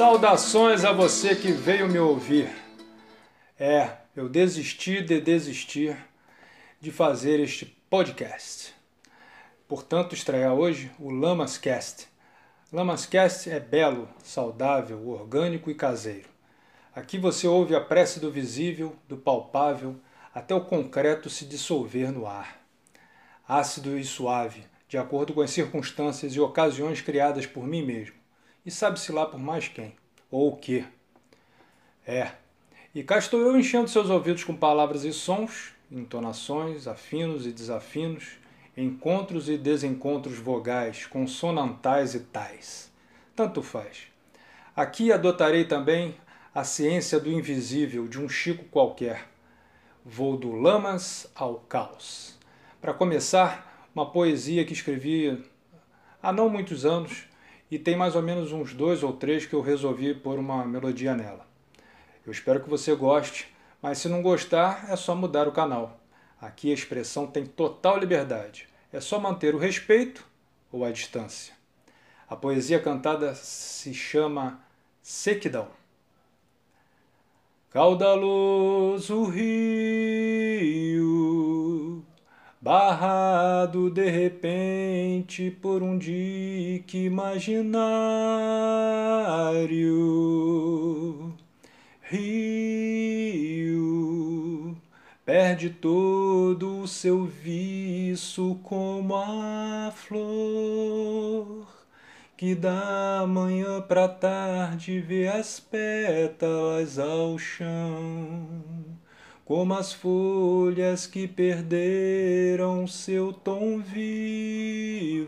Saudações a você que veio me ouvir. É, eu desisti de desistir de fazer este podcast. Portanto, estreia hoje o Lamascast. Lamascast é belo, saudável, orgânico e caseiro. Aqui você ouve a prece do visível, do palpável, até o concreto se dissolver no ar. Ácido e suave, de acordo com as circunstâncias e ocasiões criadas por mim mesmo e sabe-se lá por mais quem, ou o que. É, e cá estou eu enchendo seus ouvidos com palavras e sons, entonações, afinos e desafinos, encontros e desencontros vogais, consonantais e tais. Tanto faz. Aqui adotarei também a ciência do invisível de um Chico qualquer. Vou do lamas ao caos. Para começar, uma poesia que escrevi há não muitos anos e tem mais ou menos uns dois ou três que eu resolvi pôr uma melodia nela. Eu espero que você goste, mas se não gostar é só mudar o canal. Aqui a expressão tem total liberdade. É só manter o respeito ou a distância. A poesia cantada se chama Sequidão. Caudaloso rio barrado de repente por um dique imaginário. Rio perde todo o seu viço como a flor que da manhã pra tarde vê as pétalas ao chão como as folhas que perderam seu tom vivo,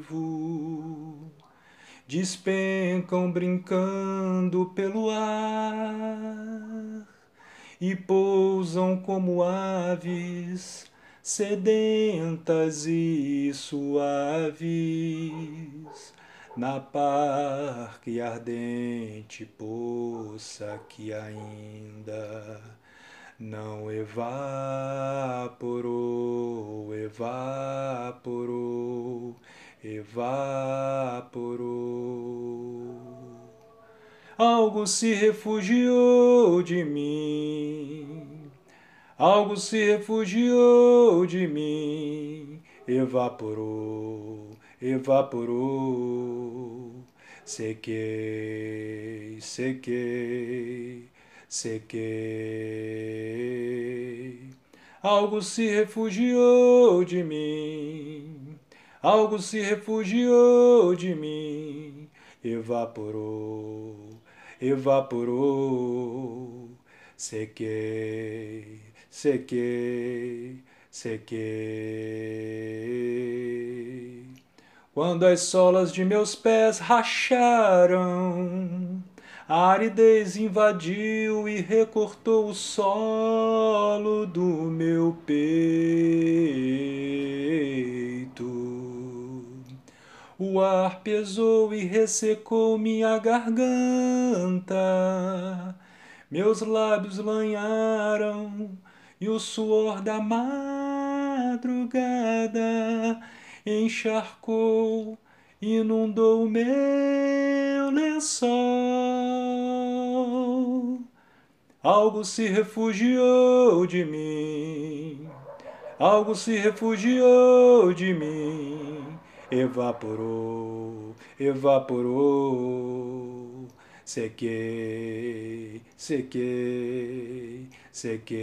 despencam brincando pelo ar e pousam como aves sedentas e suaves na parque ardente poça que ainda não evaporou, evaporou, evaporou. Algo se refugiou de mim, algo se refugiou de mim, evaporou, evaporou. Sequei, sequei sequei. Algo se refugiou de mim, algo se refugiou de mim, evaporou, evaporou. Sequei, sequei, sequei. Quando as solas de meus pés racharam, a aridez invadiu e recortou o solo do meu peito. O ar pesou e ressecou minha garganta. Meus lábios lanharam e o suor da madrugada encharcou inundou meu lençol. Algo se refugiou de mim, algo se refugiou de mim, evaporou, evaporou. Sequei, sequei, sequei.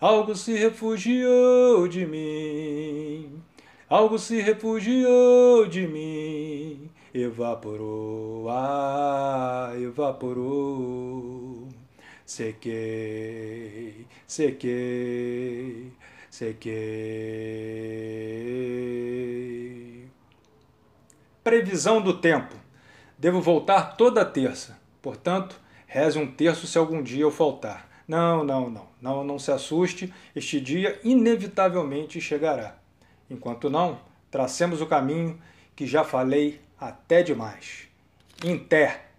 Algo se refugiou de mim Algo se refugiou de mim, evaporou, ah, evaporou. Sequei, sequei, sequei. Previsão do tempo. Devo voltar toda terça. Portanto, reze um terço se algum dia eu faltar. Não, não, não. Não, não se assuste. Este dia inevitavelmente chegará. Enquanto não, tracemos o caminho que já falei até demais. Inter.